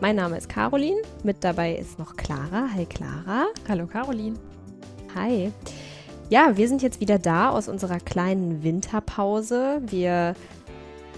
Mein Name ist Caroline, mit dabei ist noch Clara. Hi Clara. Hallo Caroline. Hi. Ja, wir sind jetzt wieder da aus unserer kleinen Winterpause. Wir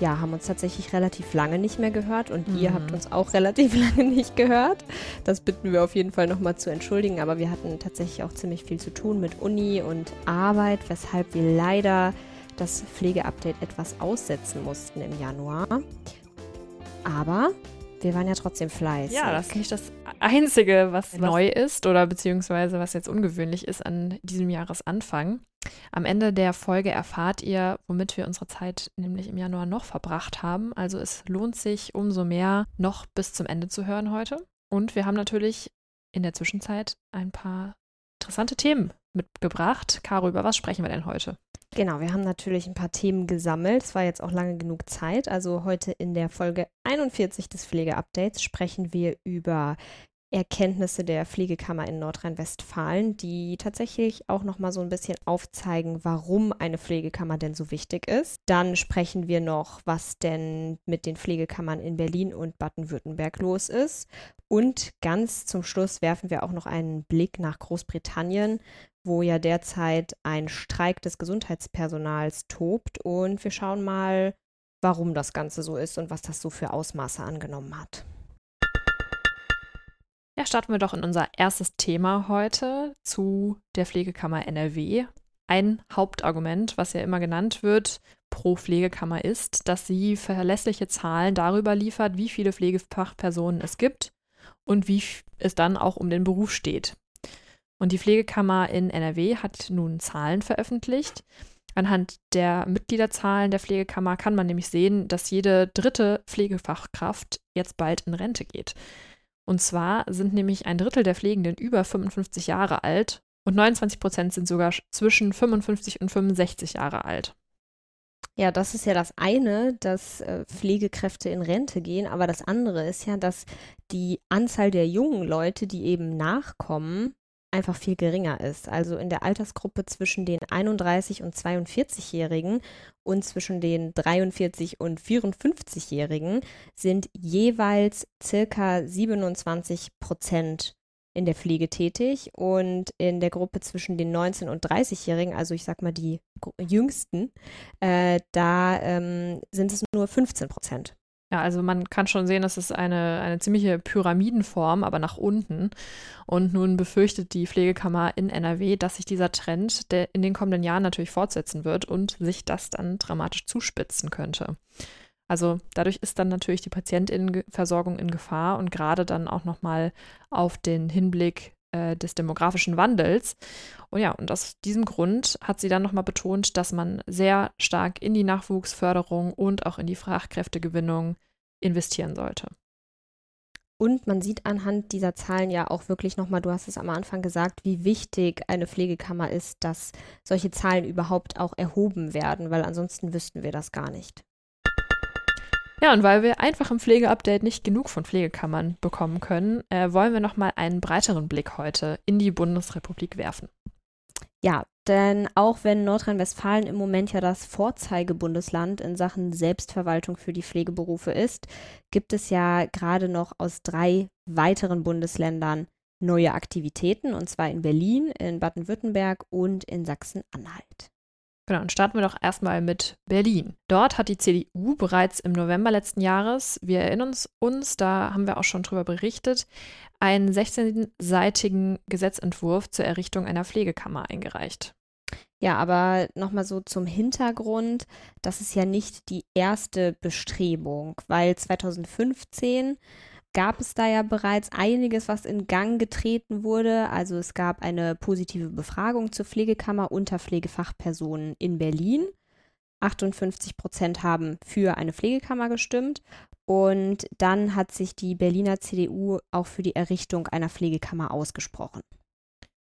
ja, haben uns tatsächlich relativ lange nicht mehr gehört und mhm. ihr habt uns auch relativ lange nicht gehört. Das bitten wir auf jeden Fall nochmal zu entschuldigen, aber wir hatten tatsächlich auch ziemlich viel zu tun mit Uni und Arbeit, weshalb wir leider das Pflegeupdate etwas aussetzen mussten im Januar. Aber wir waren ja trotzdem fleißig. Ja, das ist nicht das Einzige, was, was neu ist oder beziehungsweise was jetzt ungewöhnlich ist an diesem Jahresanfang. Am Ende der Folge erfahrt ihr, womit wir unsere Zeit nämlich im Januar noch verbracht haben. Also es lohnt sich umso mehr, noch bis zum Ende zu hören heute. Und wir haben natürlich in der Zwischenzeit ein paar interessante Themen mitgebracht. Caro, über was sprechen wir denn heute? Genau, wir haben natürlich ein paar Themen gesammelt. Es war jetzt auch lange genug Zeit. Also heute in der Folge 41 des Pflegeupdates sprechen wir über Erkenntnisse der Pflegekammer in Nordrhein-Westfalen, die tatsächlich auch noch mal so ein bisschen aufzeigen, warum eine Pflegekammer denn so wichtig ist. Dann sprechen wir noch, was denn mit den Pflegekammern in Berlin und Baden-Württemberg los ist. Und ganz zum Schluss werfen wir auch noch einen Blick nach Großbritannien, wo ja derzeit ein Streik des Gesundheitspersonals tobt. Und wir schauen mal, warum das Ganze so ist und was das so für Ausmaße angenommen hat. Ja, starten wir doch in unser erstes Thema heute zu der Pflegekammer NRW. Ein Hauptargument, was ja immer genannt wird pro Pflegekammer ist, dass sie verlässliche Zahlen darüber liefert, wie viele Pflegefachpersonen es gibt und wie es dann auch um den Beruf steht. Und die Pflegekammer in NRW hat nun Zahlen veröffentlicht. Anhand der Mitgliederzahlen der Pflegekammer kann man nämlich sehen, dass jede dritte Pflegefachkraft jetzt bald in Rente geht. Und zwar sind nämlich ein Drittel der Pflegenden über 55 Jahre alt und 29 Prozent sind sogar zwischen 55 und 65 Jahre alt. Ja, das ist ja das eine, dass äh, Pflegekräfte in Rente gehen, aber das andere ist ja, dass die Anzahl der jungen Leute, die eben nachkommen, einfach viel geringer ist. Also in der Altersgruppe zwischen den 31 und 42-Jährigen und zwischen den 43 und 54-Jährigen sind jeweils circa 27 Prozent in der Pflege tätig und in der Gruppe zwischen den 19 und 30-Jährigen, also ich sag mal die jüngsten, äh, da ähm, sind es nur 15 Prozent. Ja, also man kann schon sehen, das ist eine, eine ziemliche Pyramidenform, aber nach unten. Und nun befürchtet die Pflegekammer in NRW, dass sich dieser Trend der in den kommenden Jahren natürlich fortsetzen wird und sich das dann dramatisch zuspitzen könnte. Also dadurch ist dann natürlich die Patientinnenversorgung in Gefahr und gerade dann auch nochmal auf den Hinblick äh, des demografischen Wandels. Und ja, und aus diesem Grund hat sie dann nochmal betont, dass man sehr stark in die Nachwuchsförderung und auch in die Fachkräftegewinnung investieren sollte. Und man sieht anhand dieser Zahlen ja auch wirklich nochmal, du hast es am Anfang gesagt, wie wichtig eine Pflegekammer ist, dass solche Zahlen überhaupt auch erhoben werden, weil ansonsten wüssten wir das gar nicht. Ja, und weil wir einfach im Pflegeupdate nicht genug von Pflegekammern bekommen können, äh, wollen wir nochmal einen breiteren Blick heute in die Bundesrepublik werfen. Ja, denn auch wenn Nordrhein-Westfalen im Moment ja das Vorzeigebundesland in Sachen Selbstverwaltung für die Pflegeberufe ist, gibt es ja gerade noch aus drei weiteren Bundesländern neue Aktivitäten, und zwar in Berlin, in Baden-Württemberg und in Sachsen-Anhalt. Genau, und starten wir doch erstmal mit Berlin. Dort hat die CDU bereits im November letzten Jahres, wir erinnern uns, da haben wir auch schon drüber berichtet, einen 16-seitigen Gesetzentwurf zur Errichtung einer Pflegekammer eingereicht. Ja, aber nochmal so zum Hintergrund, das ist ja nicht die erste Bestrebung, weil 2015 gab es da ja bereits einiges, was in Gang getreten wurde. Also es gab eine positive Befragung zur Pflegekammer unter Pflegefachpersonen in Berlin. 58 Prozent haben für eine Pflegekammer gestimmt. Und dann hat sich die Berliner CDU auch für die Errichtung einer Pflegekammer ausgesprochen.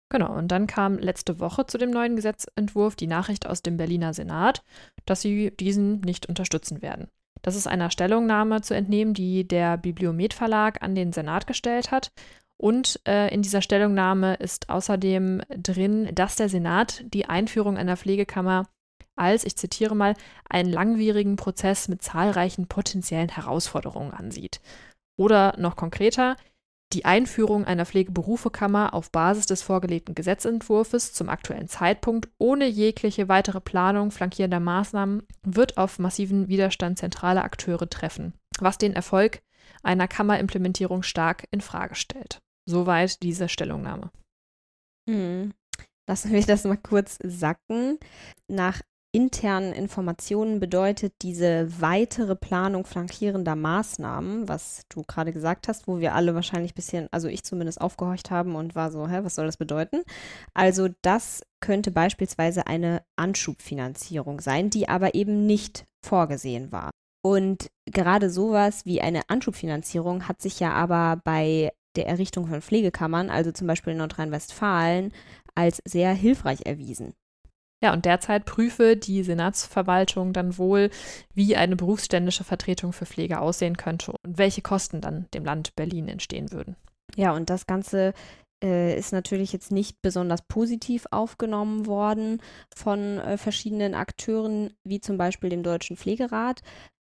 Genau, und dann kam letzte Woche zu dem neuen Gesetzentwurf die Nachricht aus dem Berliner Senat, dass sie diesen nicht unterstützen werden. Das ist einer Stellungnahme zu entnehmen, die der Bibliomet Verlag an den Senat gestellt hat. Und äh, in dieser Stellungnahme ist außerdem drin, dass der Senat die Einführung einer Pflegekammer als, ich zitiere mal, einen langwierigen Prozess mit zahlreichen potenziellen Herausforderungen ansieht. Oder noch konkreter, die Einführung einer Pflegeberufekammer auf Basis des vorgelegten Gesetzentwurfs zum aktuellen Zeitpunkt ohne jegliche weitere Planung flankierender Maßnahmen wird auf massiven Widerstand zentraler Akteure treffen, was den Erfolg einer Kammerimplementierung stark in Frage stellt. Soweit diese Stellungnahme. Hm. Lassen wir das mal kurz sacken. Nach internen Informationen bedeutet diese weitere Planung flankierender Maßnahmen, was du gerade gesagt hast, wo wir alle wahrscheinlich ein bisschen, also ich zumindest aufgehorcht haben und war so, hä, was soll das bedeuten? Also das könnte beispielsweise eine Anschubfinanzierung sein, die aber eben nicht vorgesehen war. Und gerade sowas wie eine Anschubfinanzierung hat sich ja aber bei der Errichtung von Pflegekammern, also zum Beispiel in Nordrhein-Westfalen, als sehr hilfreich erwiesen. Ja, und derzeit prüfe die Senatsverwaltung dann wohl, wie eine berufsständische Vertretung für Pflege aussehen könnte und welche Kosten dann dem Land Berlin entstehen würden. Ja, und das Ganze äh, ist natürlich jetzt nicht besonders positiv aufgenommen worden von äh, verschiedenen Akteuren, wie zum Beispiel dem Deutschen Pflegerat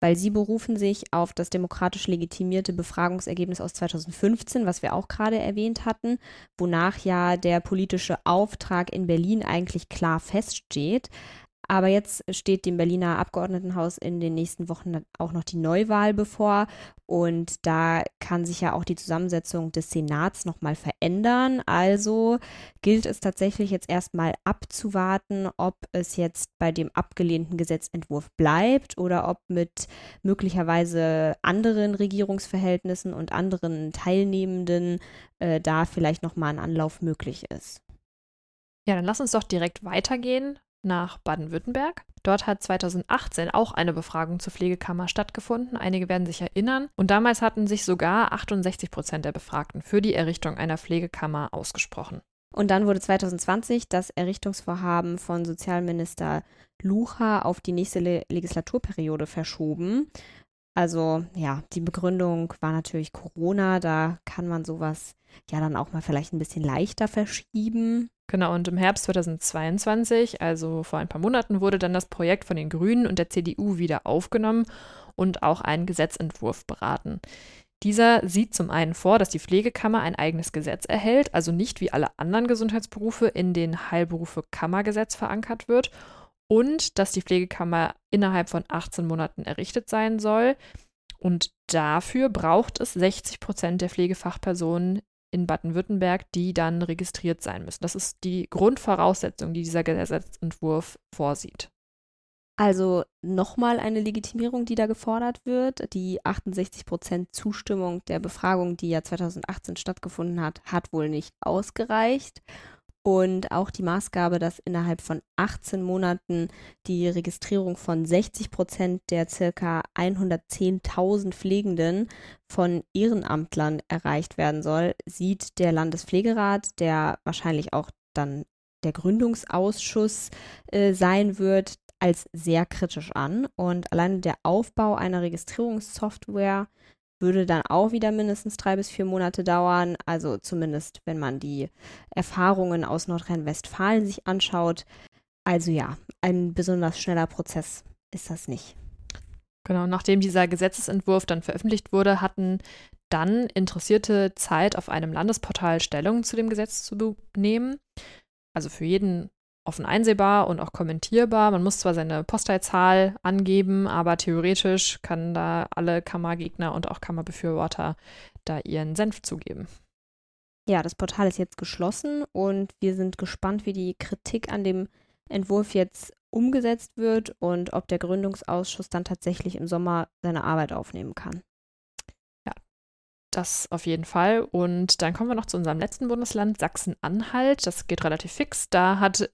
weil sie berufen sich auf das demokratisch legitimierte Befragungsergebnis aus 2015, was wir auch gerade erwähnt hatten, wonach ja der politische Auftrag in Berlin eigentlich klar feststeht. Aber jetzt steht dem Berliner Abgeordnetenhaus in den nächsten Wochen auch noch die Neuwahl bevor. Und da kann sich ja auch die Zusammensetzung des Senats nochmal verändern. Also gilt es tatsächlich jetzt erstmal abzuwarten, ob es jetzt bei dem abgelehnten Gesetzentwurf bleibt oder ob mit möglicherweise anderen Regierungsverhältnissen und anderen Teilnehmenden äh, da vielleicht nochmal ein Anlauf möglich ist. Ja, dann lass uns doch direkt weitergehen nach Baden-Württemberg. Dort hat 2018 auch eine Befragung zur Pflegekammer stattgefunden. Einige werden sich erinnern. Und damals hatten sich sogar 68 Prozent der Befragten für die Errichtung einer Pflegekammer ausgesprochen. Und dann wurde 2020 das Errichtungsvorhaben von Sozialminister Lucha auf die nächste Le Legislaturperiode verschoben. Also ja, die Begründung war natürlich Corona. Da kann man sowas ja dann auch mal vielleicht ein bisschen leichter verschieben. Genau, und im Herbst 2022, also vor ein paar Monaten, wurde dann das Projekt von den Grünen und der CDU wieder aufgenommen und auch ein Gesetzentwurf beraten. Dieser sieht zum einen vor, dass die Pflegekammer ein eigenes Gesetz erhält, also nicht wie alle anderen Gesundheitsberufe in den Heilberufe-Kammergesetz verankert wird und dass die Pflegekammer innerhalb von 18 Monaten errichtet sein soll. Und dafür braucht es 60 Prozent der Pflegefachpersonen in Baden-Württemberg, die dann registriert sein müssen. Das ist die Grundvoraussetzung, die dieser Gesetzentwurf vorsieht. Also nochmal eine Legitimierung, die da gefordert wird. Die 68 Prozent Zustimmung der Befragung, die ja 2018 stattgefunden hat, hat wohl nicht ausgereicht. Und auch die Maßgabe, dass innerhalb von 18 Monaten die Registrierung von 60 Prozent der circa 110.000 Pflegenden von Ehrenamtlern erreicht werden soll, sieht der Landespflegerat, der wahrscheinlich auch dann der Gründungsausschuss äh, sein wird, als sehr kritisch an. Und allein der Aufbau einer Registrierungssoftware würde dann auch wieder mindestens drei bis vier Monate dauern. Also zumindest, wenn man die Erfahrungen aus Nordrhein-Westfalen sich anschaut. Also ja, ein besonders schneller Prozess ist das nicht. Genau, nachdem dieser Gesetzesentwurf dann veröffentlicht wurde, hatten dann Interessierte Zeit, auf einem Landesportal Stellung zu dem Gesetz zu nehmen. Also für jeden offen einsehbar und auch kommentierbar. Man muss zwar seine Postleitzahl angeben, aber theoretisch können da alle Kammergegner und auch Kammerbefürworter da ihren Senf zugeben. Ja, das Portal ist jetzt geschlossen und wir sind gespannt, wie die Kritik an dem Entwurf jetzt umgesetzt wird und ob der Gründungsausschuss dann tatsächlich im Sommer seine Arbeit aufnehmen kann. Das auf jeden Fall. Und dann kommen wir noch zu unserem letzten Bundesland, Sachsen-Anhalt. Das geht relativ fix. Da hat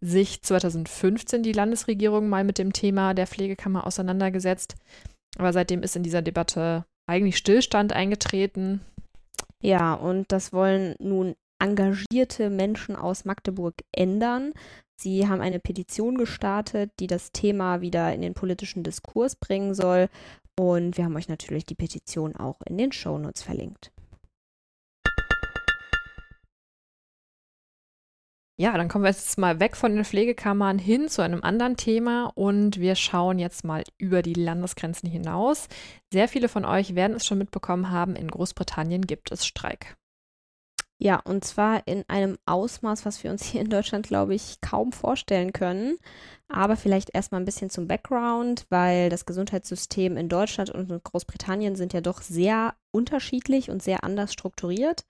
sich 2015 die Landesregierung mal mit dem Thema der Pflegekammer auseinandergesetzt. Aber seitdem ist in dieser Debatte eigentlich Stillstand eingetreten. Ja, und das wollen nun engagierte Menschen aus Magdeburg ändern. Sie haben eine Petition gestartet, die das Thema wieder in den politischen Diskurs bringen soll. Und wir haben euch natürlich die Petition auch in den Shownotes verlinkt. Ja, dann kommen wir jetzt mal weg von den Pflegekammern hin zu einem anderen Thema und wir schauen jetzt mal über die Landesgrenzen hinaus. Sehr viele von euch werden es schon mitbekommen haben, in Großbritannien gibt es Streik. Ja, und zwar in einem Ausmaß, was wir uns hier in Deutschland, glaube ich, kaum vorstellen können. Aber vielleicht erstmal ein bisschen zum Background, weil das Gesundheitssystem in Deutschland und in Großbritannien sind ja doch sehr unterschiedlich und sehr anders strukturiert.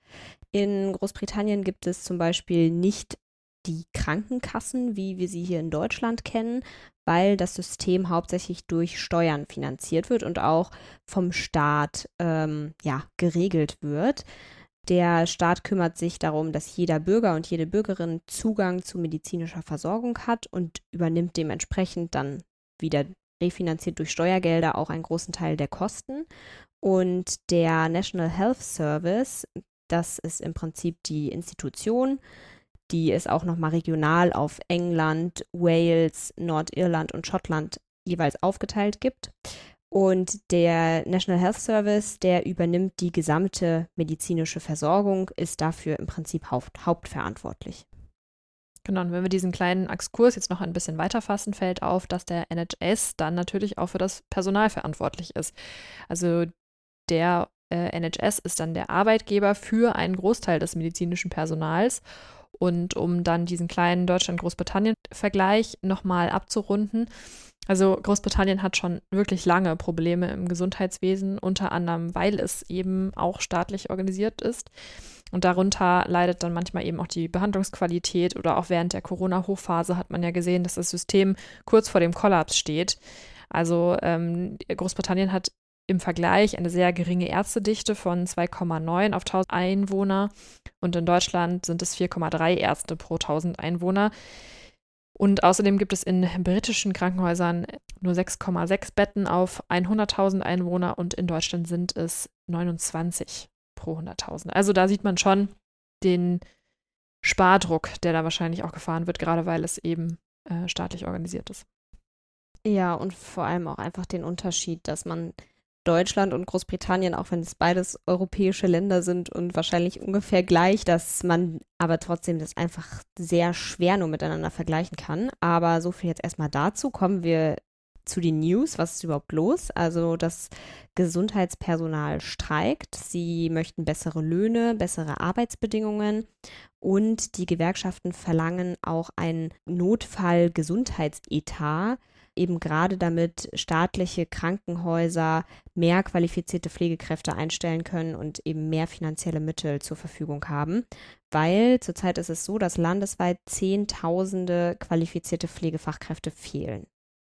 In Großbritannien gibt es zum Beispiel nicht die Krankenkassen, wie wir sie hier in Deutschland kennen, weil das System hauptsächlich durch Steuern finanziert wird und auch vom Staat ähm, ja, geregelt wird. Der Staat kümmert sich darum, dass jeder Bürger und jede Bürgerin Zugang zu medizinischer Versorgung hat und übernimmt dementsprechend dann wieder refinanziert durch Steuergelder auch einen großen Teil der Kosten. Und der National Health Service, das ist im Prinzip die Institution, die es auch nochmal regional auf England, Wales, Nordirland und Schottland jeweils aufgeteilt gibt. Und der National Health Service, der übernimmt die gesamte medizinische Versorgung, ist dafür im Prinzip haupt, hauptverantwortlich. Genau, und wenn wir diesen kleinen Exkurs jetzt noch ein bisschen weiterfassen, fällt auf, dass der NHS dann natürlich auch für das Personal verantwortlich ist. Also der äh, NHS ist dann der Arbeitgeber für einen Großteil des medizinischen Personals. Und um dann diesen kleinen Deutschland-Großbritannien-Vergleich nochmal abzurunden, also Großbritannien hat schon wirklich lange Probleme im Gesundheitswesen, unter anderem, weil es eben auch staatlich organisiert ist. Und darunter leidet dann manchmal eben auch die Behandlungsqualität oder auch während der Corona-Hochphase hat man ja gesehen, dass das System kurz vor dem Kollaps steht. Also ähm, Großbritannien hat im Vergleich eine sehr geringe Ärztedichte von 2,9 auf 1000 Einwohner und in Deutschland sind es 4,3 Ärzte pro 1000 Einwohner. Und außerdem gibt es in britischen Krankenhäusern nur 6,6 Betten auf 100.000 Einwohner und in Deutschland sind es 29 pro 100.000. Also da sieht man schon den Spardruck, der da wahrscheinlich auch gefahren wird, gerade weil es eben äh, staatlich organisiert ist. Ja, und vor allem auch einfach den Unterschied, dass man Deutschland und Großbritannien, auch wenn es beides europäische Länder sind und wahrscheinlich ungefähr gleich, dass man aber trotzdem das einfach sehr schwer nur miteinander vergleichen kann. Aber so viel jetzt erstmal dazu. Kommen wir zu den News. Was ist überhaupt los? Also das Gesundheitspersonal streikt. Sie möchten bessere Löhne, bessere Arbeitsbedingungen und die Gewerkschaften verlangen auch einen Notfallgesundheitsetat eben gerade damit staatliche Krankenhäuser mehr qualifizierte Pflegekräfte einstellen können und eben mehr finanzielle Mittel zur Verfügung haben. Weil zurzeit ist es so, dass landesweit Zehntausende qualifizierte Pflegefachkräfte fehlen.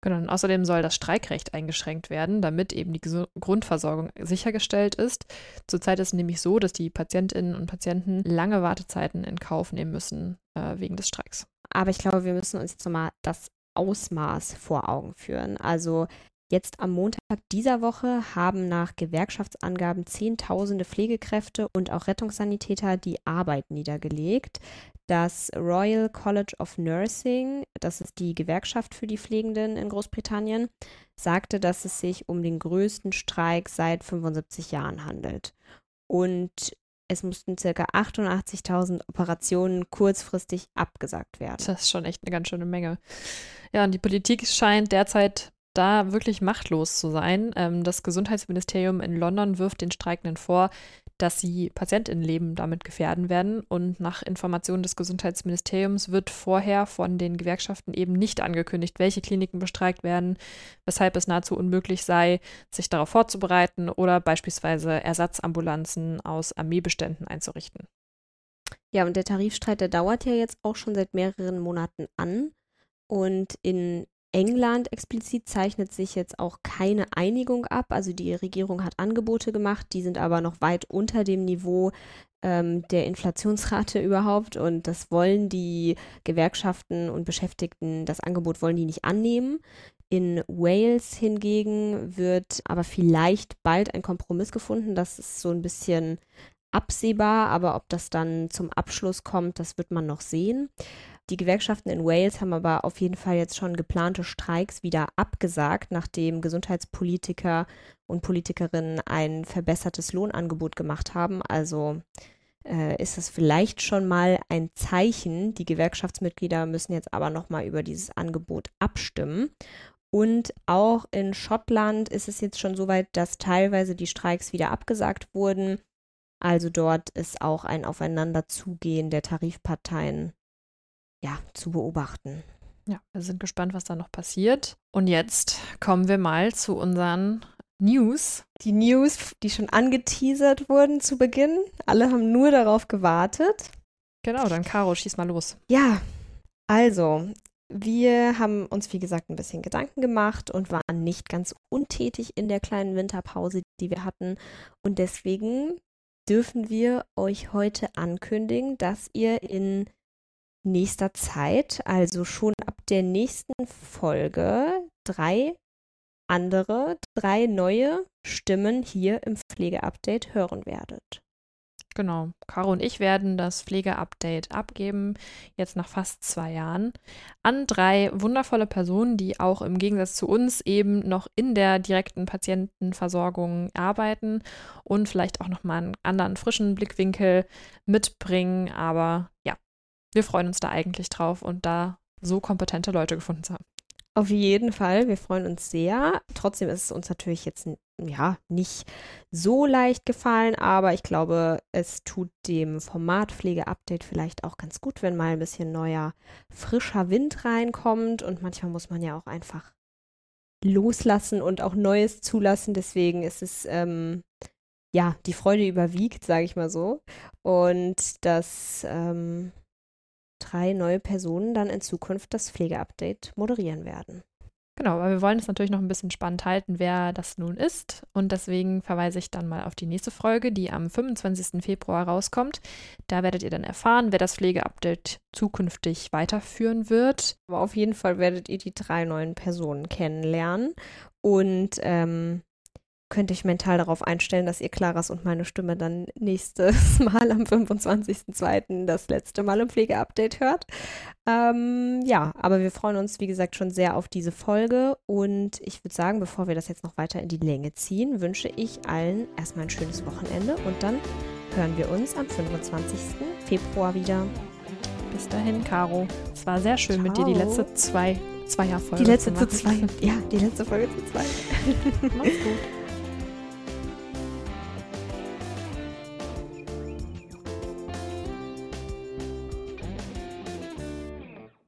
Genau, und außerdem soll das Streikrecht eingeschränkt werden, damit eben die Grundversorgung sichergestellt ist. Zurzeit ist es nämlich so, dass die Patientinnen und Patienten lange Wartezeiten in Kauf nehmen müssen äh, wegen des Streiks. Aber ich glaube, wir müssen uns jetzt nochmal das Ausmaß vor Augen führen. Also jetzt am Montag dieser Woche haben nach Gewerkschaftsangaben Zehntausende Pflegekräfte und auch Rettungssanitäter die Arbeit niedergelegt. Das Royal College of Nursing, das ist die Gewerkschaft für die Pflegenden in Großbritannien, sagte, dass es sich um den größten Streik seit 75 Jahren handelt. Und es mussten ca. 88.000 Operationen kurzfristig abgesagt werden. Das ist schon echt eine ganz schöne Menge. Ja, und die Politik scheint derzeit da wirklich machtlos zu sein. Ähm, das Gesundheitsministerium in London wirft den Streikenden vor, dass sie Patientinnenleben damit gefährden werden. Und nach Informationen des Gesundheitsministeriums wird vorher von den Gewerkschaften eben nicht angekündigt, welche Kliniken bestreikt werden, weshalb es nahezu unmöglich sei, sich darauf vorzubereiten oder beispielsweise Ersatzambulanzen aus Armeebeständen einzurichten. Ja, und der Tarifstreit, der dauert ja jetzt auch schon seit mehreren Monaten an. Und in England explizit zeichnet sich jetzt auch keine Einigung ab. Also die Regierung hat Angebote gemacht, die sind aber noch weit unter dem Niveau ähm, der Inflationsrate überhaupt. Und das wollen die Gewerkschaften und Beschäftigten, das Angebot wollen die nicht annehmen. In Wales hingegen wird aber vielleicht bald ein Kompromiss gefunden. Das ist so ein bisschen absehbar, aber ob das dann zum Abschluss kommt, das wird man noch sehen. Die Gewerkschaften in Wales haben aber auf jeden Fall jetzt schon geplante Streiks wieder abgesagt, nachdem Gesundheitspolitiker und Politikerinnen ein verbessertes Lohnangebot gemacht haben. Also äh, ist es vielleicht schon mal ein Zeichen. Die Gewerkschaftsmitglieder müssen jetzt aber nochmal über dieses Angebot abstimmen. Und auch in Schottland ist es jetzt schon so weit, dass teilweise die Streiks wieder abgesagt wurden. Also dort ist auch ein Aufeinanderzugehen der Tarifparteien ja, zu beobachten. Ja, wir sind gespannt, was da noch passiert. Und jetzt kommen wir mal zu unseren News. Die News, die schon angeteasert wurden zu Beginn. Alle haben nur darauf gewartet. Genau, dann Caro, schieß mal los. Ja, also, wir haben uns, wie gesagt, ein bisschen Gedanken gemacht und waren nicht ganz untätig in der kleinen Winterpause, die wir hatten. Und deswegen dürfen wir euch heute ankündigen, dass ihr in nächster Zeit, also schon ab der nächsten Folge, drei andere, drei neue Stimmen hier im Pflegeupdate hören werdet. Genau. Caro und ich werden das Pflegeupdate abgeben, jetzt nach fast zwei Jahren, an drei wundervolle Personen, die auch im Gegensatz zu uns eben noch in der direkten Patientenversorgung arbeiten und vielleicht auch nochmal einen anderen frischen Blickwinkel mitbringen. Aber ja, wir freuen uns da eigentlich drauf und da so kompetente Leute gefunden zu haben. Auf jeden Fall, wir freuen uns sehr. Trotzdem ist es uns natürlich jetzt ja nicht so leicht gefallen, aber ich glaube, es tut dem Formatpflege-Update vielleicht auch ganz gut, wenn mal ein bisschen neuer, frischer Wind reinkommt und manchmal muss man ja auch einfach loslassen und auch Neues zulassen. Deswegen ist es ähm, ja die Freude überwiegt, sage ich mal so. Und das ähm, drei neue Personen dann in Zukunft das Pflegeupdate moderieren werden. Genau, aber wir wollen es natürlich noch ein bisschen spannend halten, wer das nun ist. Und deswegen verweise ich dann mal auf die nächste Folge, die am 25. Februar rauskommt. Da werdet ihr dann erfahren, wer das Pflegeupdate zukünftig weiterführen wird. Aber auf jeden Fall werdet ihr die drei neuen Personen kennenlernen. Und ähm, könnt euch mental darauf einstellen, dass ihr Claras und meine Stimme dann nächstes Mal am 25.02. das letzte Mal im Pflegeupdate hört. Ähm, ja, aber wir freuen uns, wie gesagt, schon sehr auf diese Folge und ich würde sagen, bevor wir das jetzt noch weiter in die Länge ziehen, wünsche ich allen erstmal ein schönes Wochenende und dann hören wir uns am 25. Februar wieder. Bis dahin, Caro. Es war sehr schön Ciao. mit dir die letzte zwei Zweierfolge. Die letzte zu zwei. Ja, die letzte Folge zu zwei. Mach's gut.